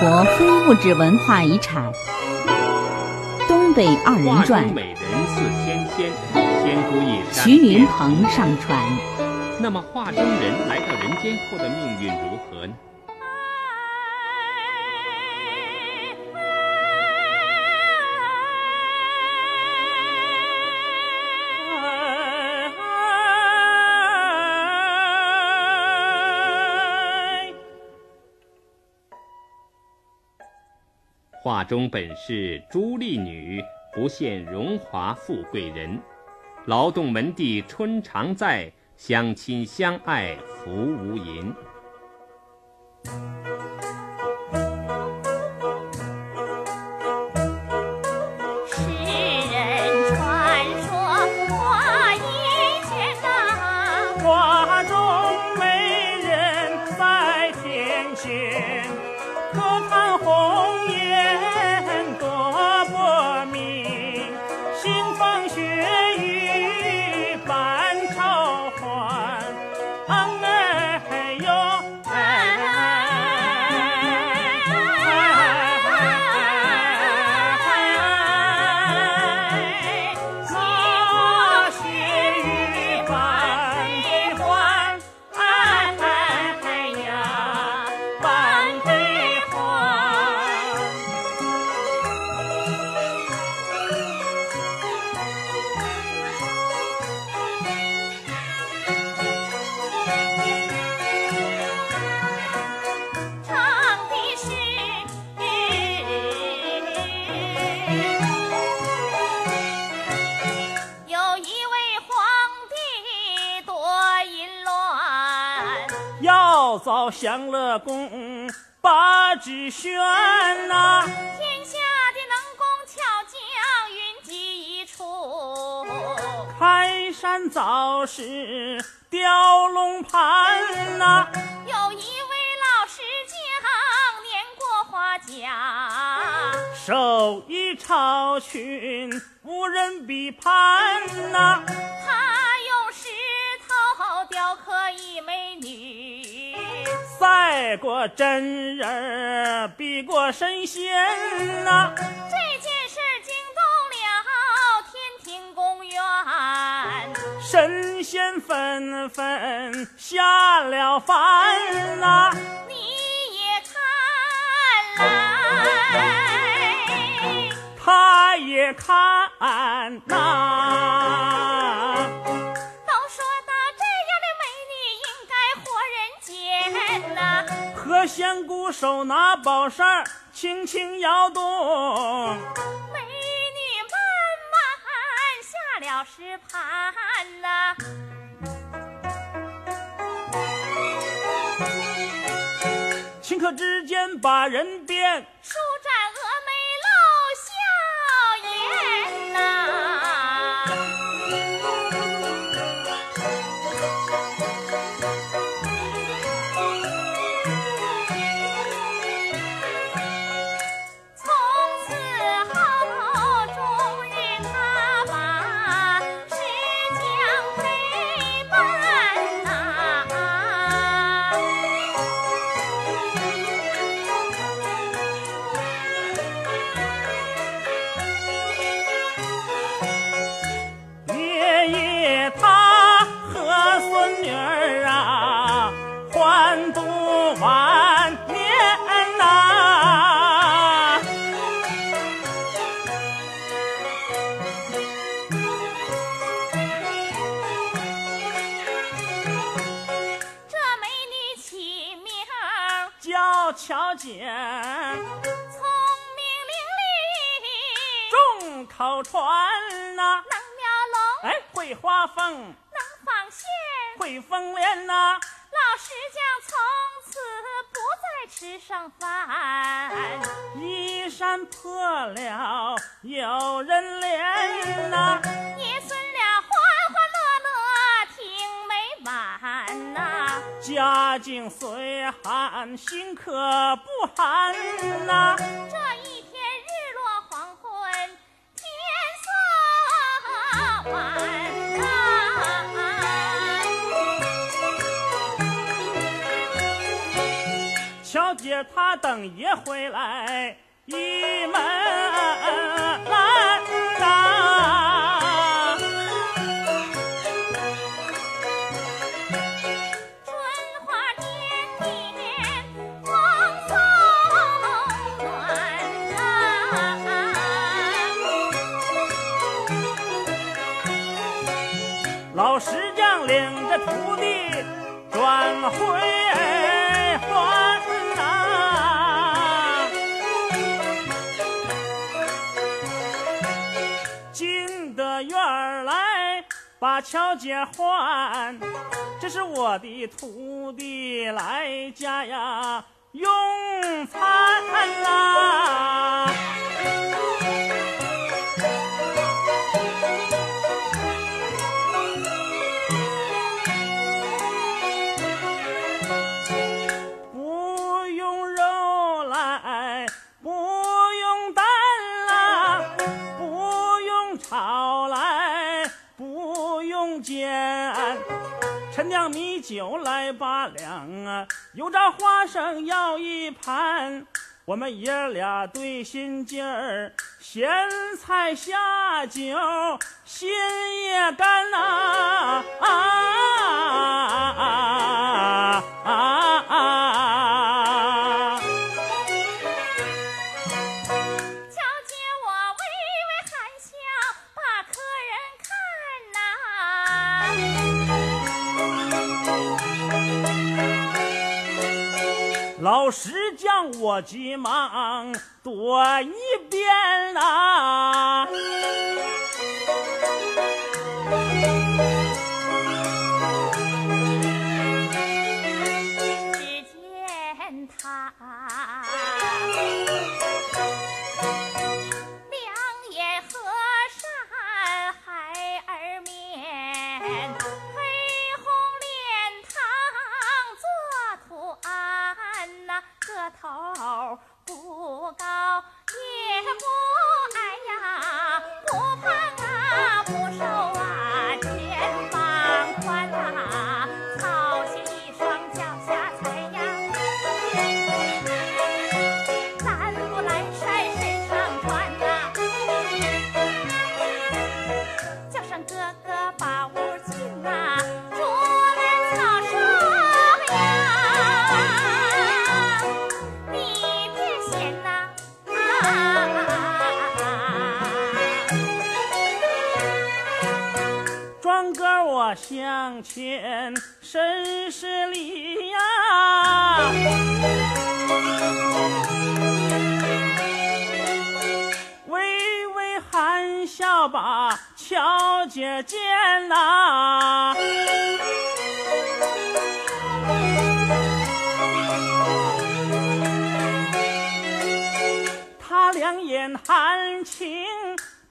国非物质文化遗产《东北二人转》，美人似天仙，仙姑一山。徐云鹏上传。那么，画中人来到人间后的命运如何呢？画中本是朱丽女，不羡荣华富贵人。劳动门第春常在，相亲相爱福无垠。享乐宫八指轩呐，天下的能工巧匠云集一处，开山凿石雕龙盘呐。有一位老石匠年过花甲，手艺超群无人比攀呐。赛过真人，比过神仙呐！这件事惊动了天庭宫院，神仙纷纷下了凡呐！你也看来，他也看呐。何仙姑手拿宝扇，轻轻摇动，美女慢慢下了石盘呐。顷刻之间把人变。巧等也把巧姐唤，这是我的徒弟来家呀用餐啦。酒来八两啊，油炸花生要一盘。我们爷俩对心劲儿，咸菜下酒，心也干呐啊啊啊啊！我急忙躲一边呐、姐见呐、他两眼含情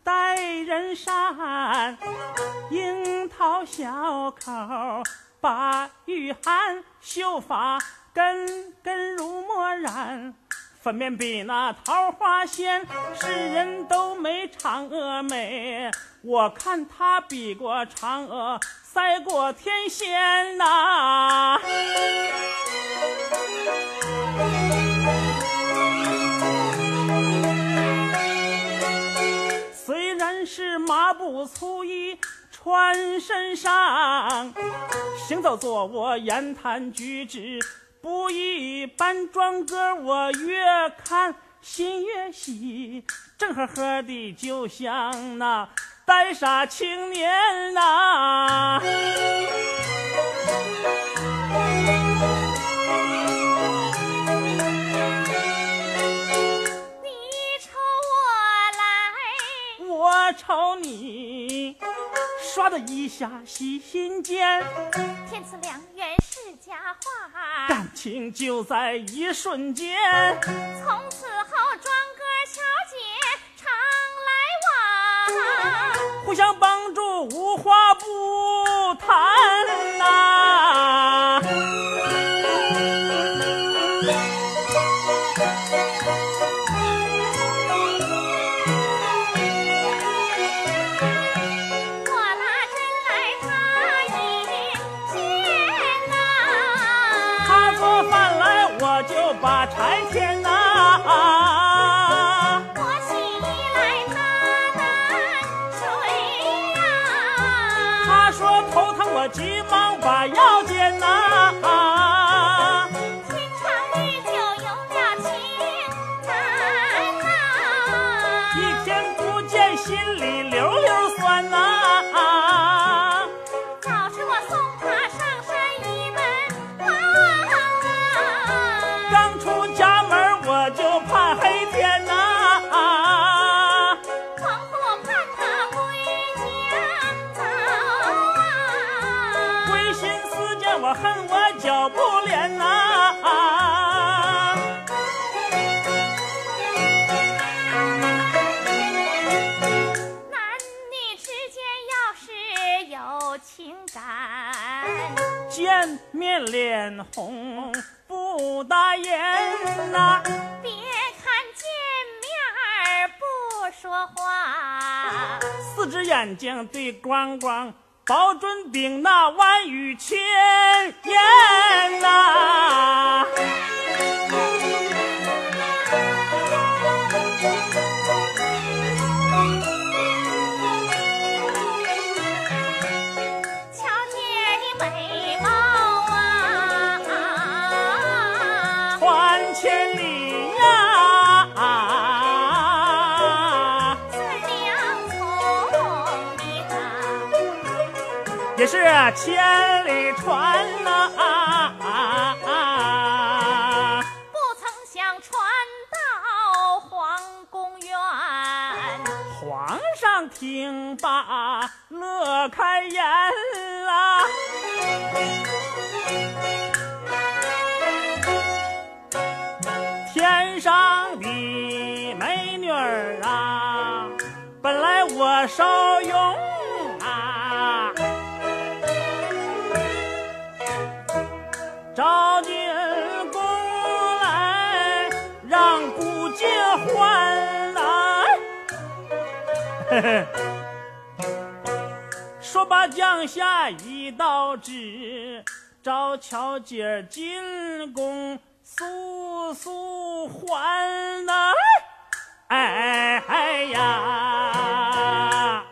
待人善，樱桃小口把玉含，秀发根根如墨染。粉面比那桃花鲜，世人都没嫦娥美。我看她比过嫦娥，赛过天仙呐、虽然是麻布粗衣穿身上，行走坐卧言谈举止不一般。庄哥我越看心越喜，正呵呵的就像那呆傻青年呐、你瞅我来，我瞅你，唰的一下洗心间，天赐良缘情就在一瞬间。从此后庄哥巧姐常来往。互相帮助，无话不谈呐、四只眼睛对光光保准顶那万语千言呐。千里传呐，不曾想传到皇宫院，皇上听罢乐开颜啊。天上的美女啊，本来我少用。嘿 嘿说罢降下一道旨召巧姐进宫速速还呐。哎哎哎呀。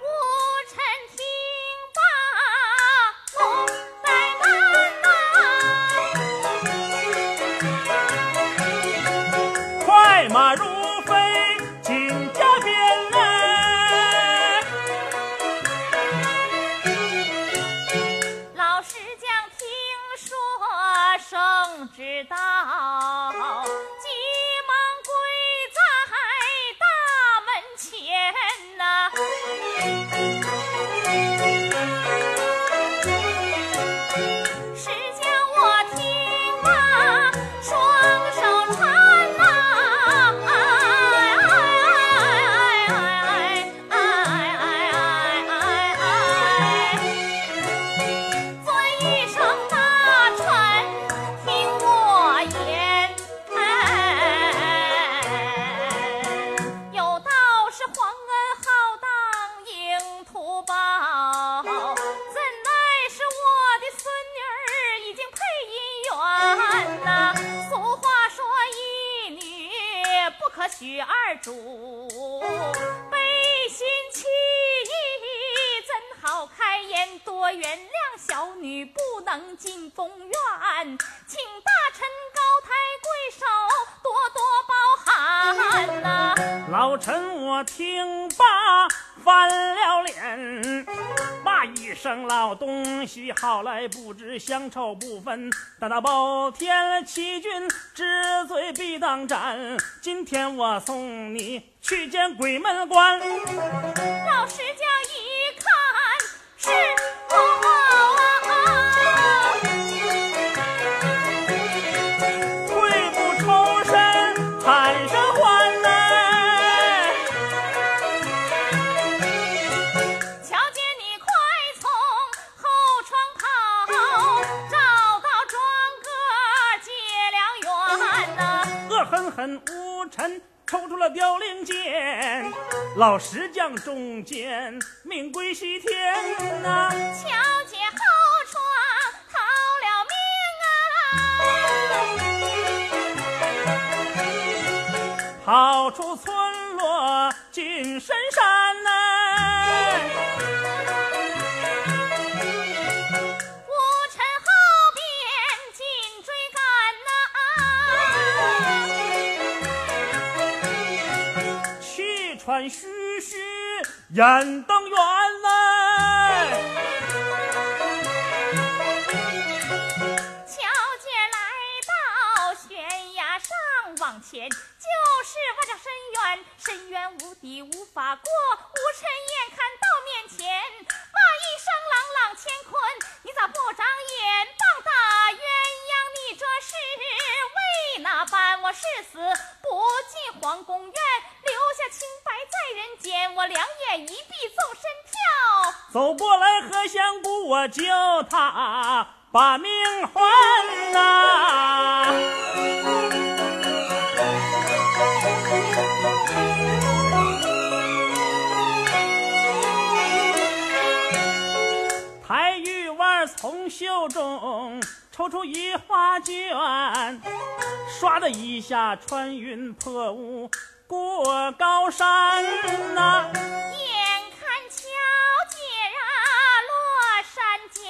包天欺君知罪必当斩。今天我送你去见鬼门关。老石家一看是狠狠无尘抽出了凋零剑，老石匠中箭，命归西天呐！巧姐后窗逃了命啊，逃出村落进深山呐！雁走过来何香姑，我救他把命还呐、抬玉腕从袖中抽出一画卷，唰的一下穿云破雾过高山呐、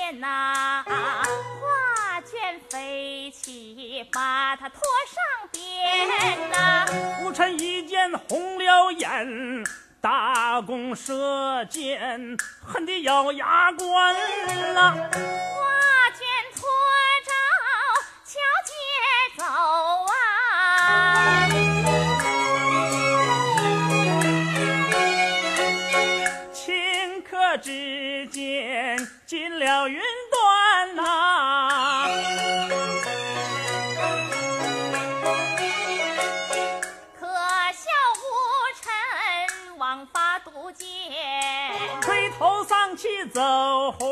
山间呐、画卷飞起，把他拖上边呐、吴尘一见红了眼，大弓射箭，恨得咬牙关呐、画卷拖着乔姐走啊，进了云端呐、可笑无尘枉发毒箭。垂头丧气走回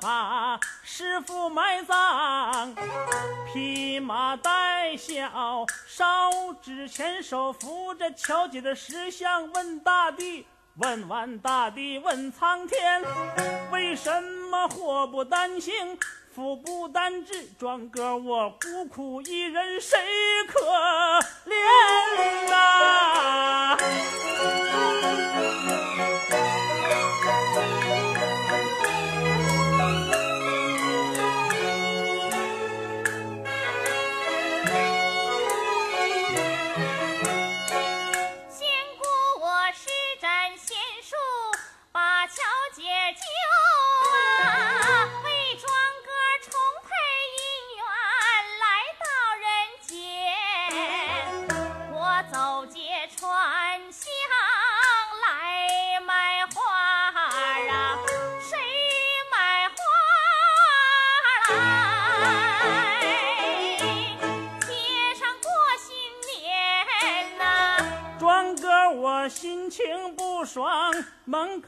把师傅埋葬，披麻戴孝，烧纸钱手扶着乔姐的石像，问大地。问完大地，问苍天，为什么祸不单行，福不单至？庄哥我孤苦一人，谁可怜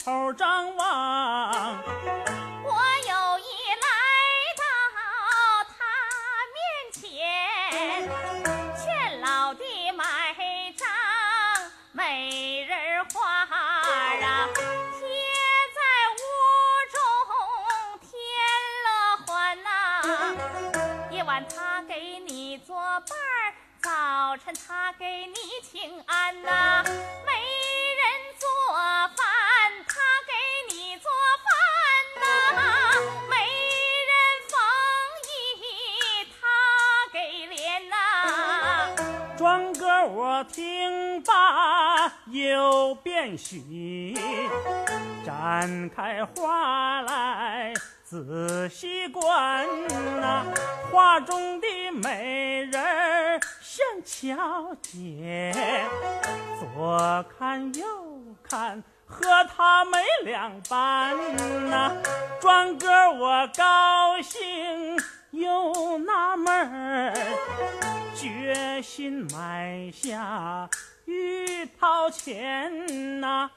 头张望。又变虚，展开画来仔细观呐、画中的美人儿像巧姐，左看右看。和她没两般呐、转个我高兴又纳闷儿，决心买下玉掏钱呐、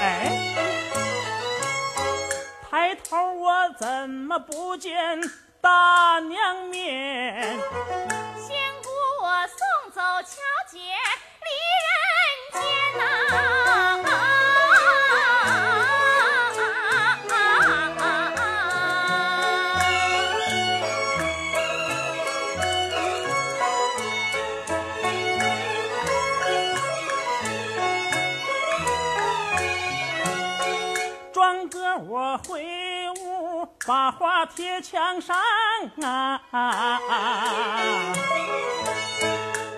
哎，抬头我怎么不见大娘面？仙姑我送走乔姐离人间呐、啊把画贴墙上啊，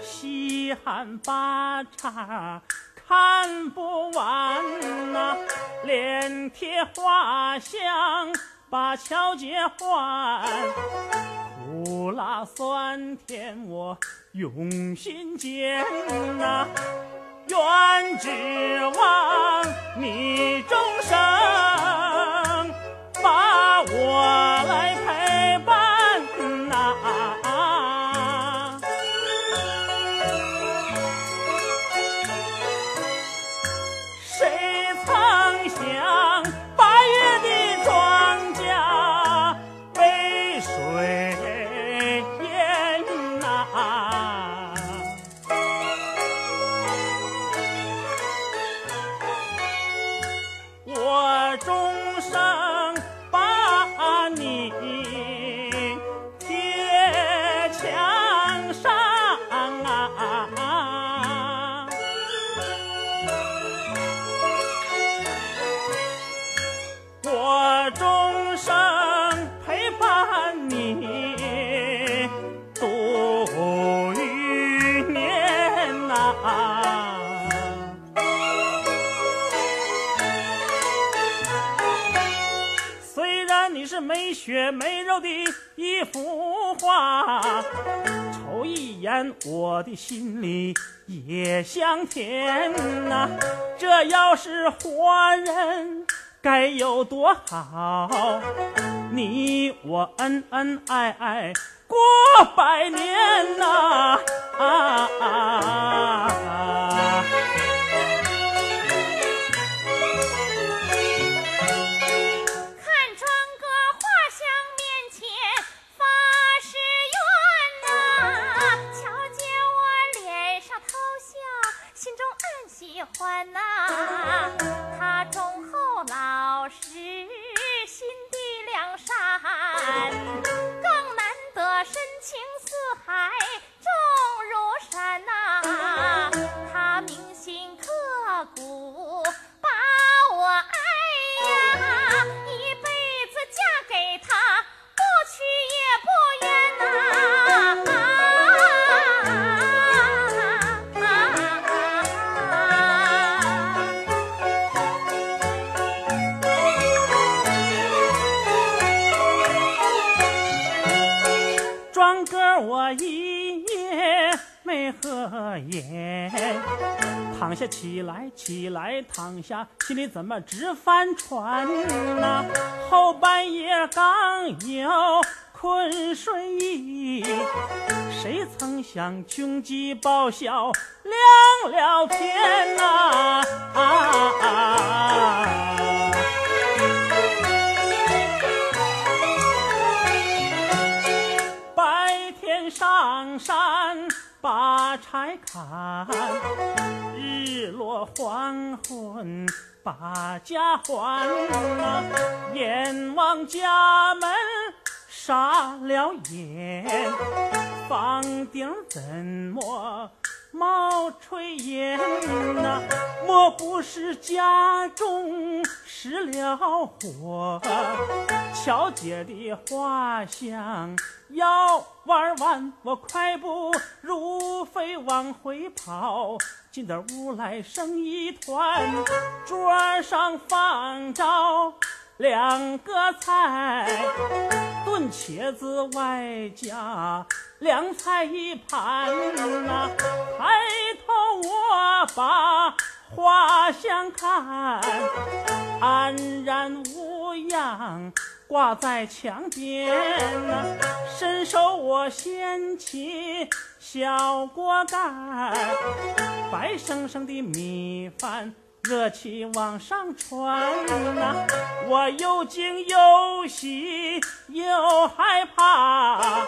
稀罕八叉看不完呐、连贴画像把桥接还。苦辣酸甜我用心煎呐、愿指望你终生我来陪的心里也香甜呐、这要是活人，该有多好！你我恩恩爱爱过百年呐、啊啊啊喜欢呐、他忠厚老实，心地良善，更难得深情似海，重如山呐、他铭心刻骨，眼，躺下起来，起来躺下，心里怎么直翻船呐、后半夜刚有困睡意，谁曾想穷极报销亮了天呐、啊啊。柴砍，日落黄昏把家还。呐、眼望家门傻了眼，房顶怎么冒炊烟呐、莫不是家中失了火？巧姐的画像要玩完，我快步如飞往回跑。进得屋来生一团，桌上放着两个菜，炖茄子外加凉菜一盘呐、抬头我把画像看，安然无恙挂在墙边呐、伸手我掀起小锅盖，白生生的米饭。热气往上传呐、我又惊又喜又害怕，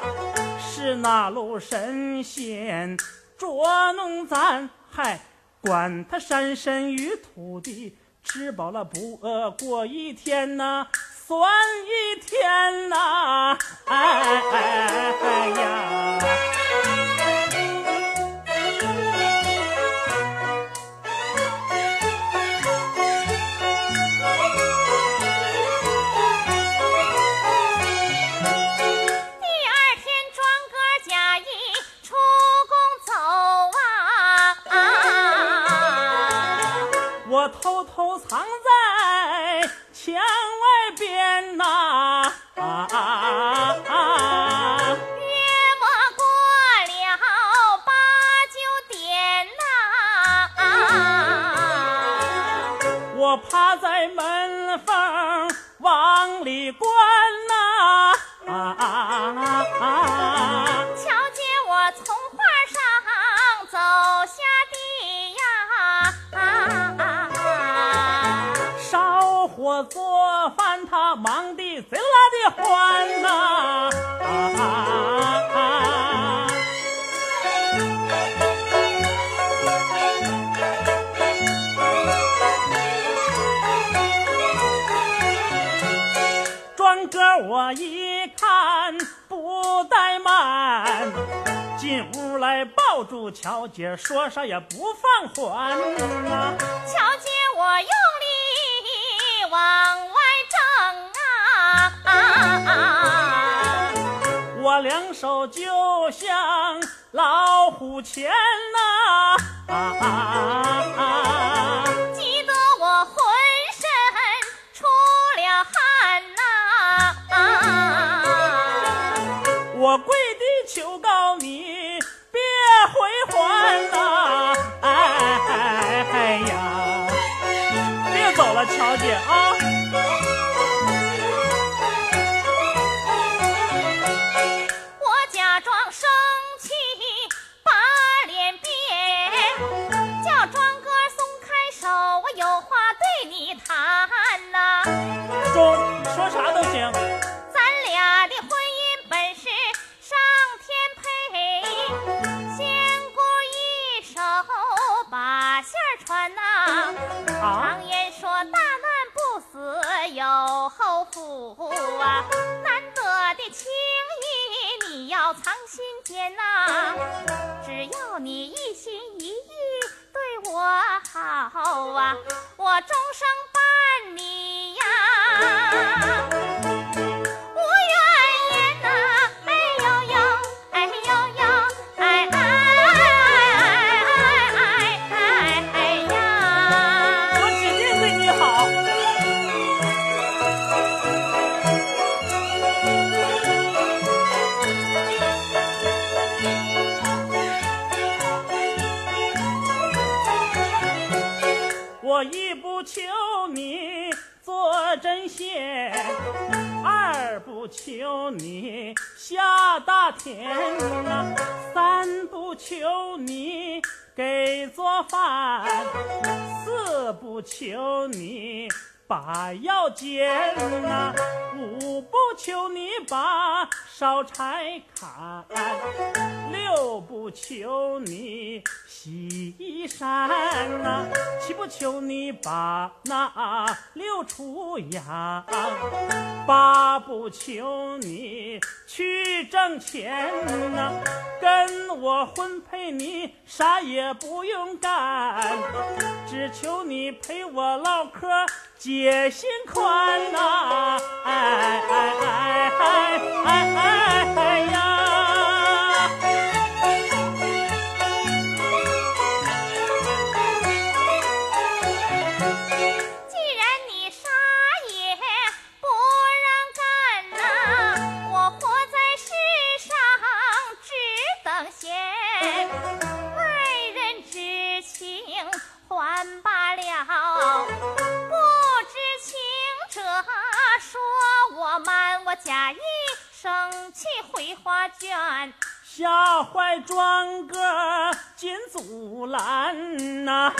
是那路神仙捉弄咱，嗨，管他山神与土地，吃饱了不饿过一天呐、算一天呐、哎哎哎呀！姐，说啥也不放还呐、瞧见我用力往外挣啊，我两手就像老虎钳呐、啊，啊啊急得我浑身出了汗呐、我跪地求告你别回还呐、哎哎哎呀，别走了，乔姐啊！我假装生气，把脸变，叫庄哥松开手，我有话对你谈呐、说你说啥都行，啊，难得的情谊你要藏心间呐、只要你一心一意对我好啊，我终生伴你呀。求你做针线，二不求你下大田呐，三不求你给做饭，四不求你把药煎呐，五不求你把烧柴砍，六不求你洗衣衫呐，七不求你把那六畜养，八不求你去挣钱呐，跟我婚配你啥也不用干，只求你陪我唠嗑解心宽呐、哎哎哎哎哎哎哎呀！下一生气回花卷，下怀转个金祖兰呐、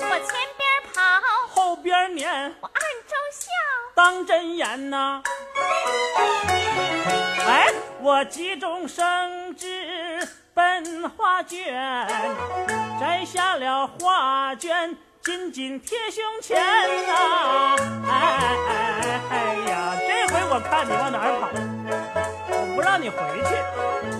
我前边跑，后边撵。我暗中笑，当真言呐、哎，我急中生智奔画卷，摘下了画卷，紧紧贴胸前呐、哎哎哎呀，这回我看你往哪儿跑，我不让你回去。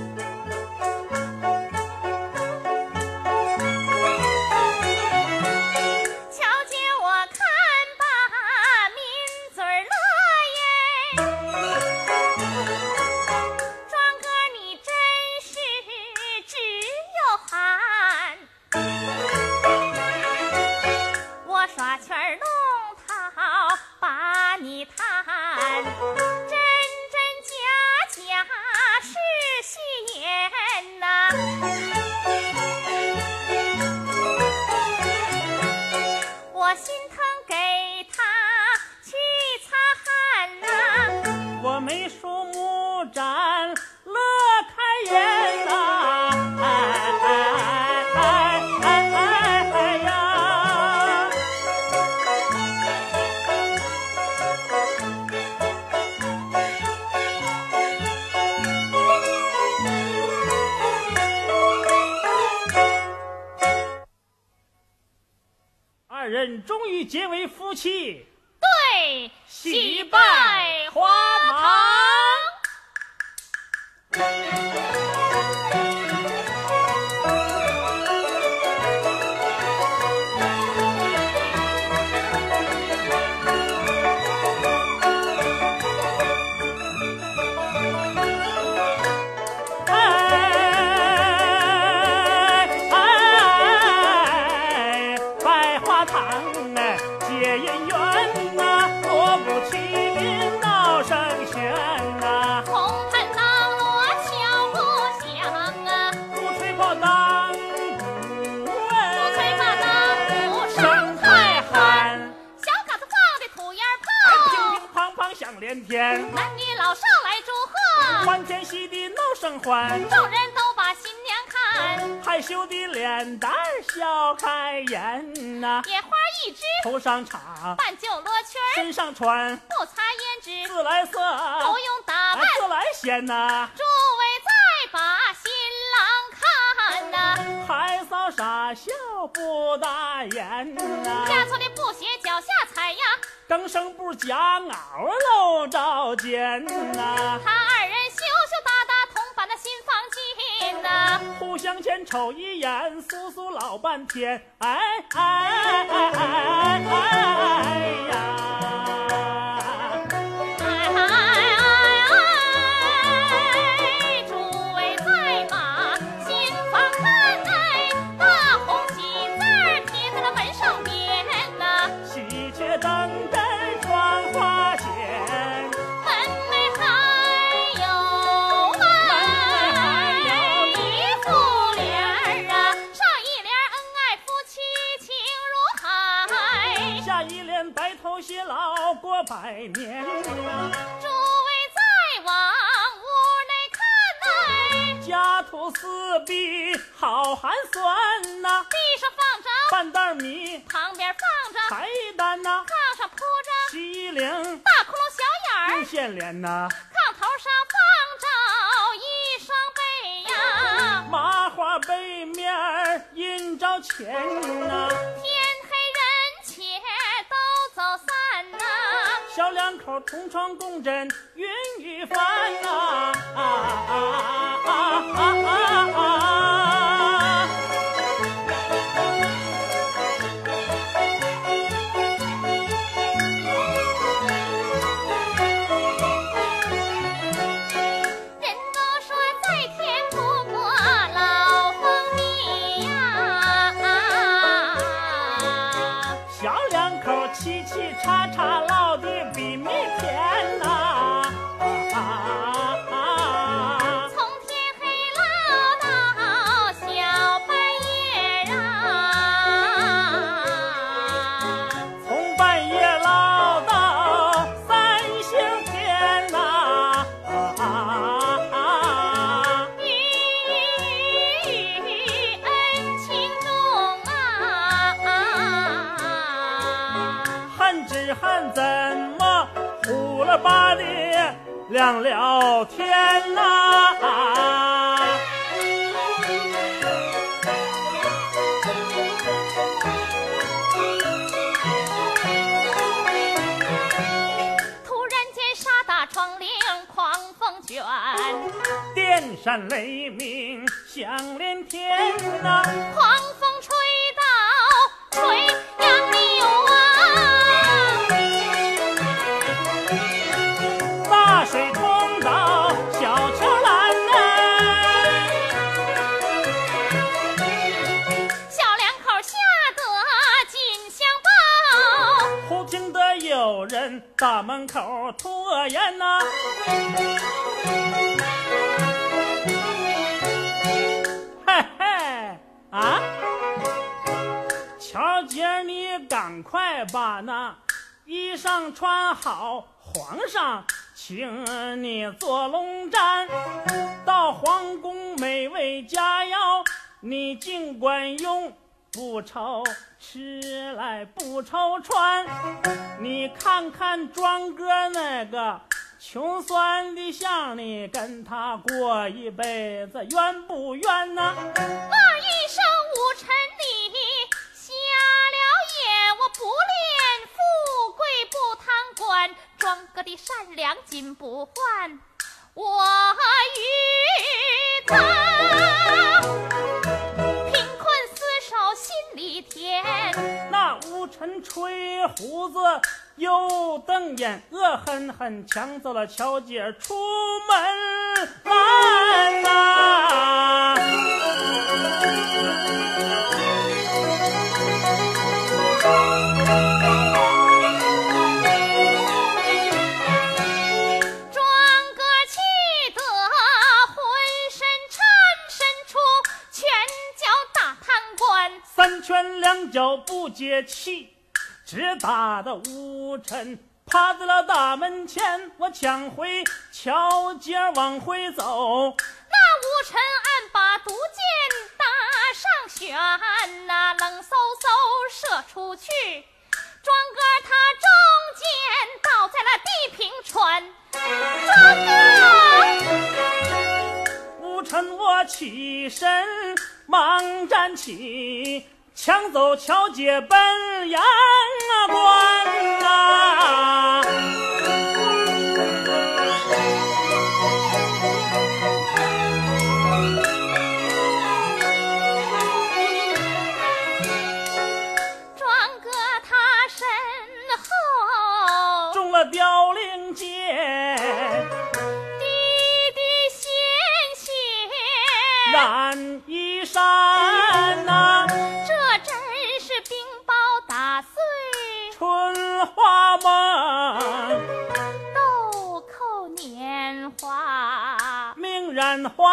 真终于结为夫妻，众人都把新娘看，害羞的脸蛋笑开颜呐，野花一枝，头上插，半旧罗裙，身上穿，不擦胭脂，自来色，不用打扮哎，，自来鲜呐。诸位再把新郎看呐、孩嫂傻笑不打眼呐，家错的布鞋脚下踩呀，更生不夹袄露着肩呐，互相间瞅一眼，苏苏老半天，哎哎哎哎哎哎呀！好寒酸呐，地上放着，半袋米。旁边放着，菜单呐，炕上铺着。洗衣领大窟窿小眼无儿，线帘呐，炕头上放着一双被呀，麻花被面儿印着钱呐，天黑人且都走散呐、小两口同床共枕云雨帆呐，七七叉叉。亮了天呐、突然间，沙打窗棂，狂风卷，电闪雷鸣响连天呐、狂口拖延呐、嘿嘿啊！巧姐，你赶快把那衣裳穿好，皇上请你坐龙毡，到皇宫美味佳肴，你尽管用。不愁吃来不愁穿，你看看庄哥那个穷酸的相，你跟他过一辈子冤不冤呐？那一声武臣你瞎了眼，我不恋富贵不贪官，庄哥的善良金不换，我与他那武臣吹胡子又瞪眼，恶狠狠抢走了乔姐出门呐、脚不解气，直打的乌尘趴在了大门前。我抢回乔姐儿往回走，那乌尘暗把毒箭搭上弦呐、冷飕飕射出去。庄哥他中箭倒在了地平川。庄哥，武臣我起身忙站起，抢走乔姐奔阳关啊、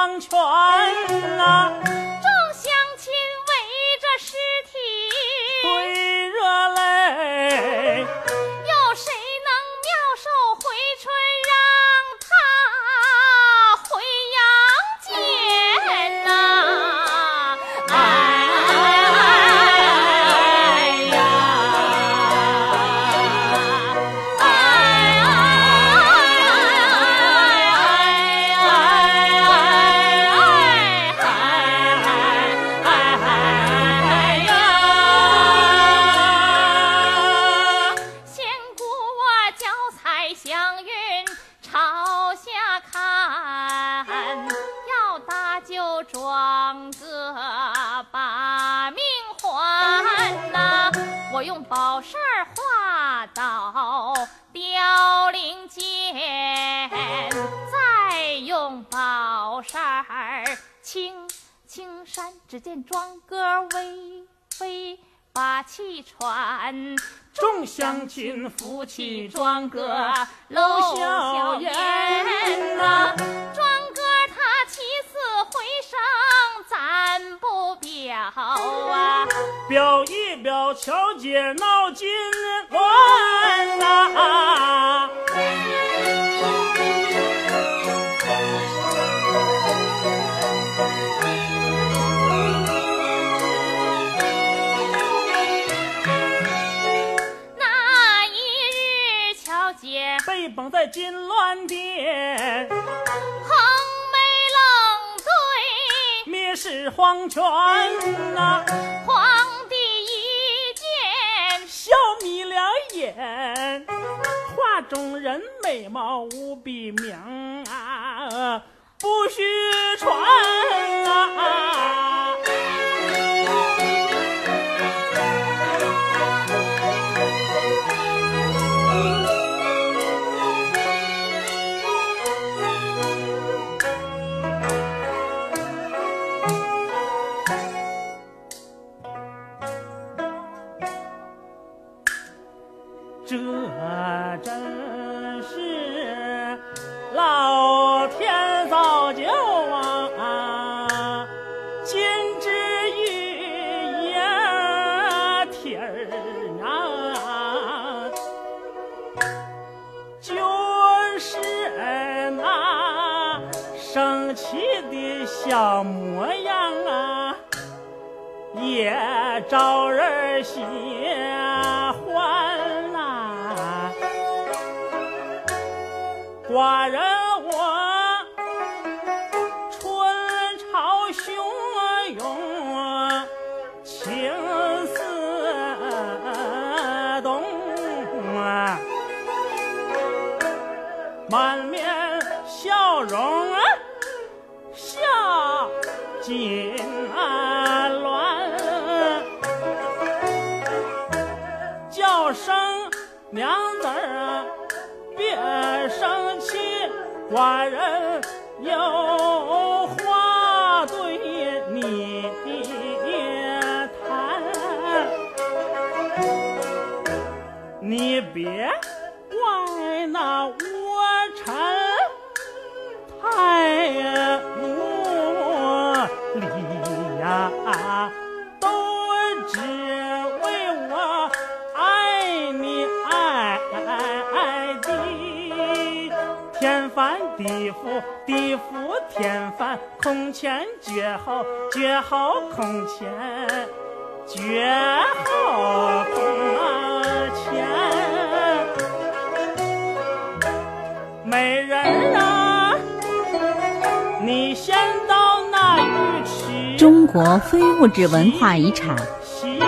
染黄泉呐、乡亲扶起庄哥搂笑笑颜颜呐呐、庄哥他起死回生，咱不表啊。表一表乔姐闹金銮呐、夜金銮殿，横眉冷对蔑视皇权呐、皇帝一见，笑眯了眼，画中人美貌无比名啊，不虚传啊！绝后，绝后空前，绝后空前。美人儿啊，你先到那浴池。中国非物质文化遗产洗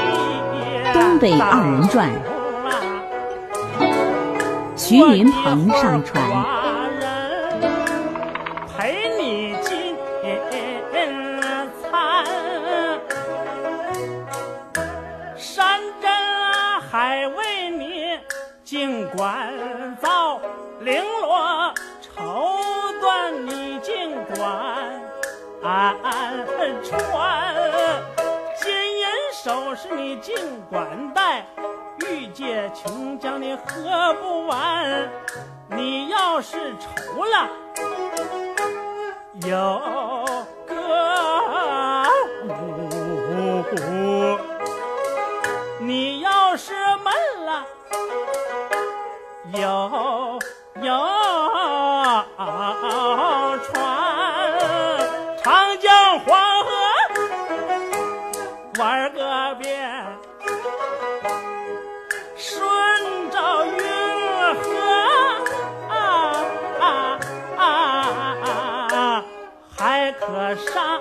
东北二人转徐云鹏上传。喝不完。你要是愁了，有个舞；你要是闷了，有上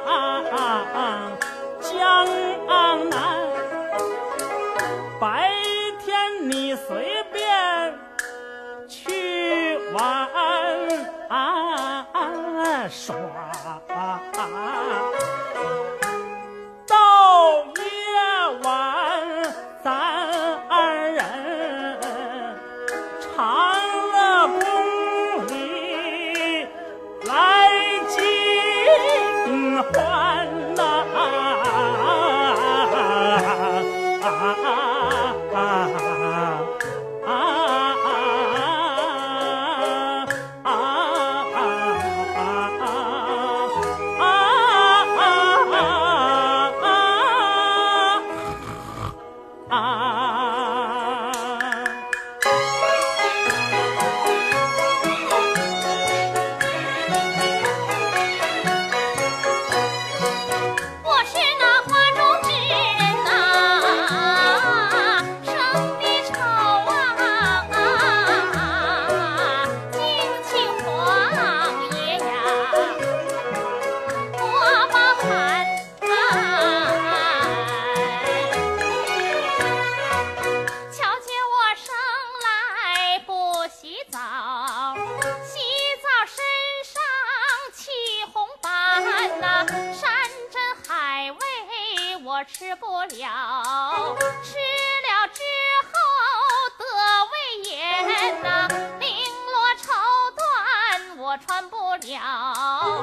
穿不了，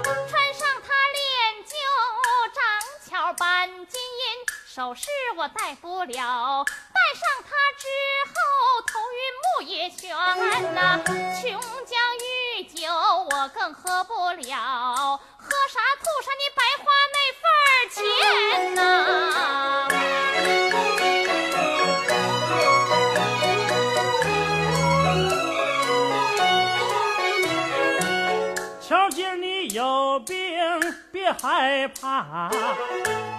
穿上它练就长巧板；金银首饰我戴不了，戴上它之后头晕目也眩呐。琼浆玉酒我更喝不了，喝啥吐啥，你白花那份儿钱呐。别害怕，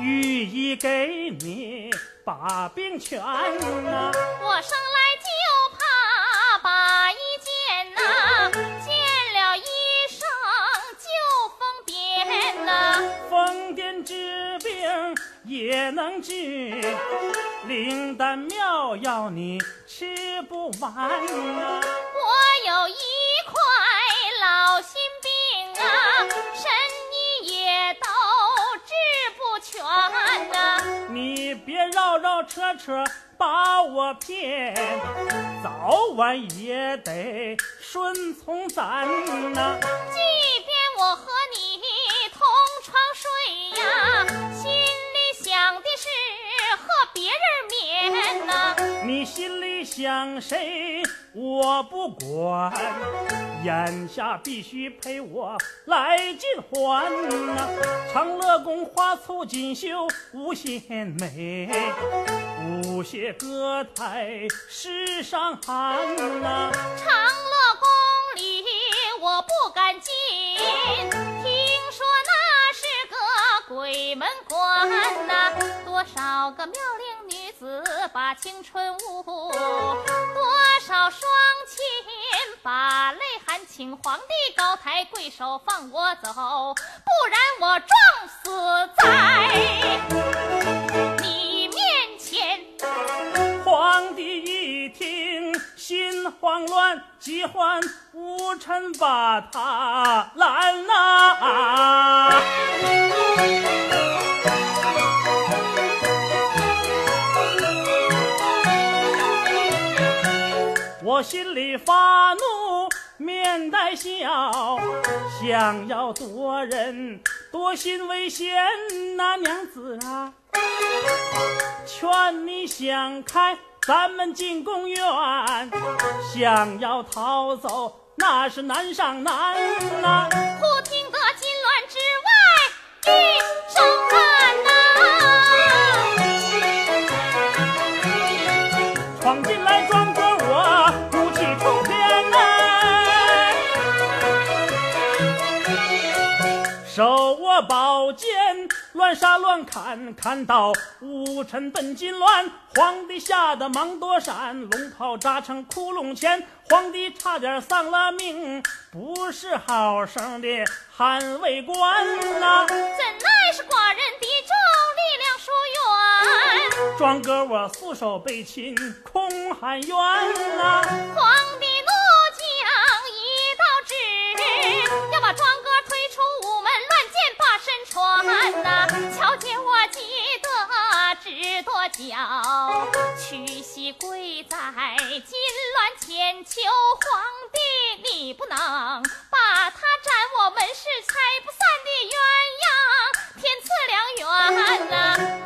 御医给你把病全呐、我生来就怕把医见呐、见了医生就疯癫呐、疯癫治病也能治，灵丹妙药你吃不完呐、我有一你别绕绕扯扯把我骗，早晚也得顺从咱呐、即便我和你同床睡呀，人面呐、你心里想谁我不管，眼下必须陪我来尽欢呐、长乐宫花簇锦绣无限美，舞榭歌台世上寒呐、长乐宫里我不敢进，听说那是个鬼门关呐、多少个妙龄女子把青春误，多少双亲把泪含，请皇帝高抬贵手放我走，不然我撞死在你面前。皇帝一听心慌乱，急唤武臣把他拦呐、心里发怒，面带笑，想要夺人，夺心为先呐、娘子啊！劝你想开，咱们进宫院，想要逃走，那是难上难呐、乱杀乱砍，砍到武臣奔金銮，皇帝吓得忙躲闪，龙袍扎成窟窿前，皇帝差点丧了命，不是好生的捍卫官呐、怎奈是寡人敌众，力量疏远。庄哥我素手被擒，空喊冤呐、皇帝怒将一道旨，要把庄把身穿呐、瞧见我急得直跺脚，屈膝跪在金銮前，求皇帝你不能把他斩，我们是拆不散的鸳鸯，天赐良缘呐、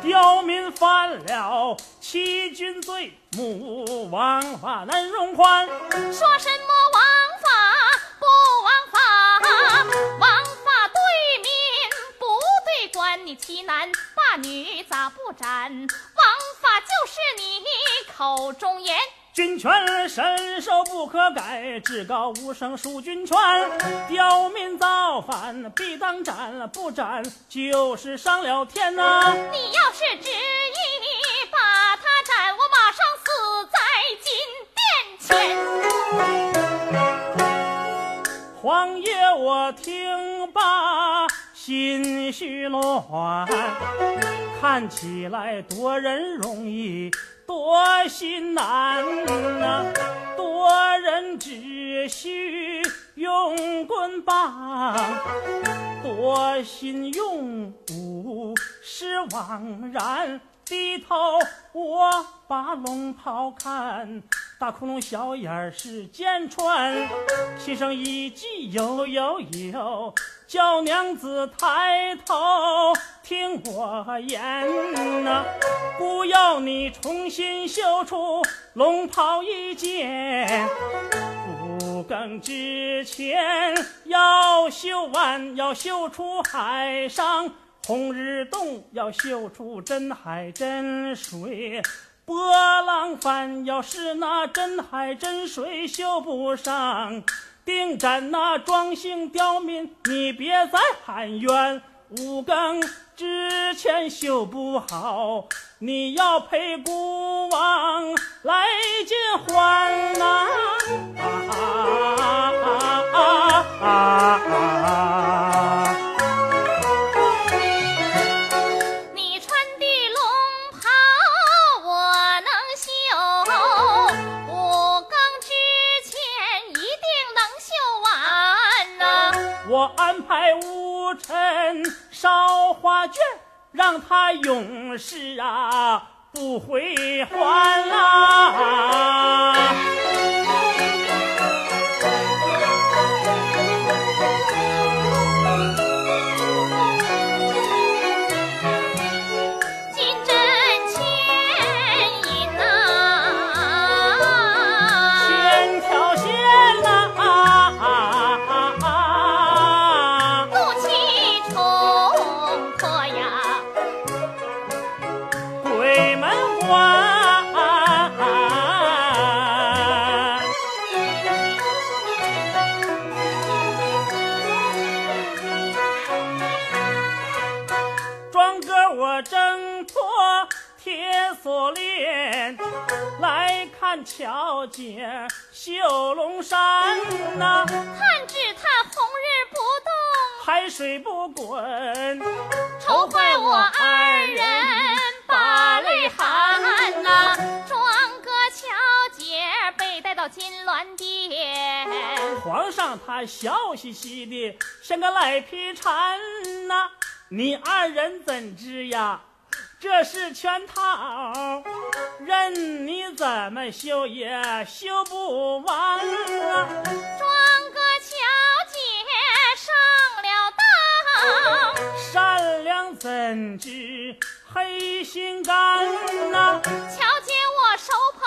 刁民犯了欺君罪，母王法难容宽。说什么王欺男霸女咋不斩？王法就是你口中言。军权神授不可改，至高无上属军权。刁民造反必当斩，不斩就是上了天呐、你要是执意把他斩，我马上死在金殿前。皇爷，我听罢心绪乱，看起来夺人容易夺心难呐、夺人只需用棍棒，夺心用武是枉然。低头我把龙袍看，大窟窿小眼儿是剑穿，心上一计呦呦呦，叫娘子抬头听我言呐，不要你重新绣出龙袍一件。五更之前要绣完，要绣出海上红日洞，要绣出真海真水。波浪翻，要是那真海真水绣不上，定斩那庄姓刁民，你别再喊冤。五更之前修不好，你要陪孤王来尽欢呐！啊啊啊啊啊！啊烧花卷，让他永世啊不回还啦。巧姐绣龙山呐、看只他红日不动，海水不滚，愁坏我二人把泪含呐、庄哥巧姐被带到金銮殿，皇上他笑嘻嘻的，像个赖皮蝉呐、你二人怎知呀？这是圈套，任你怎么修也修不完啊！庄哥巧姐上了当，善良怎知黑心肝呐、巧姐我手捧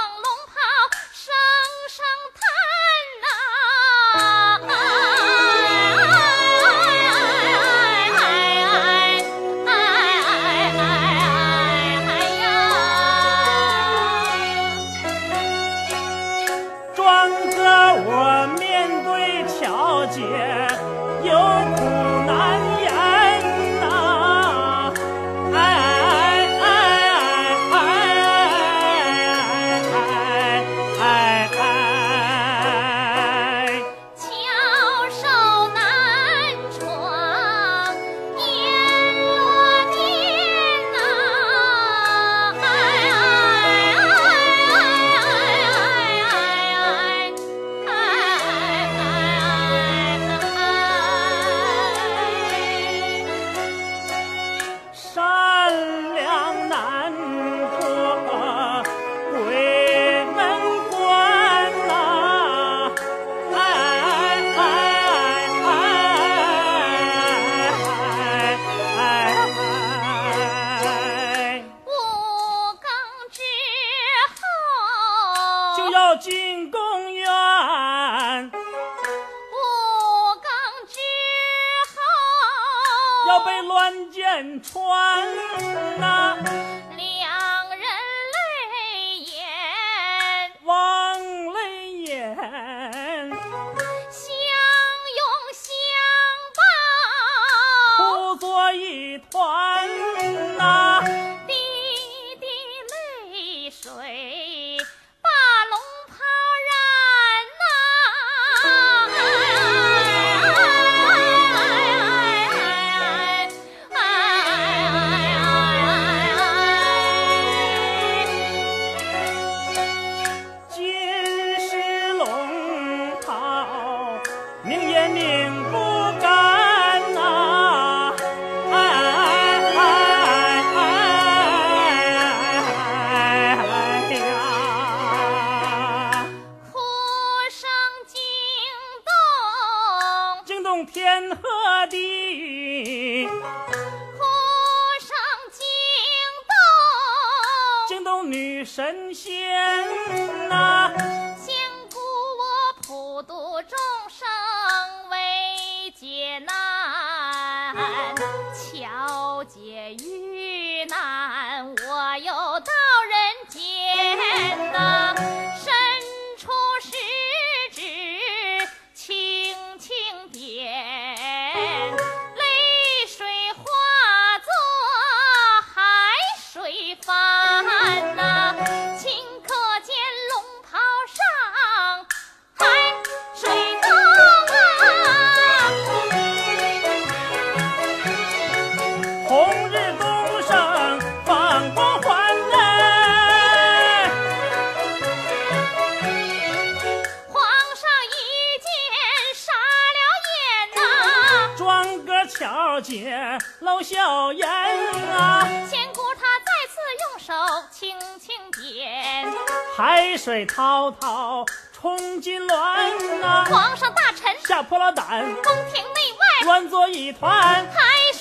笑颜啊，仙姑她再次用手轻轻点，海水滔滔冲金銮啊、皇上大臣吓破了胆，宫廷内外乱作一团。海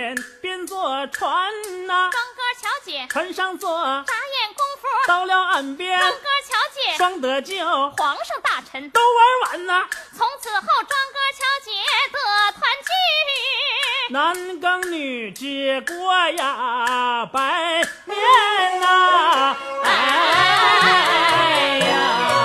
之间变作船呐、庄歌巧姐船上坐，眨眼功夫，到了岸边，庄歌巧姐双得救，皇上大臣都玩完呐、从此后庄哥巧姐得团聚。男耕女织过呀百年呐、哎呀，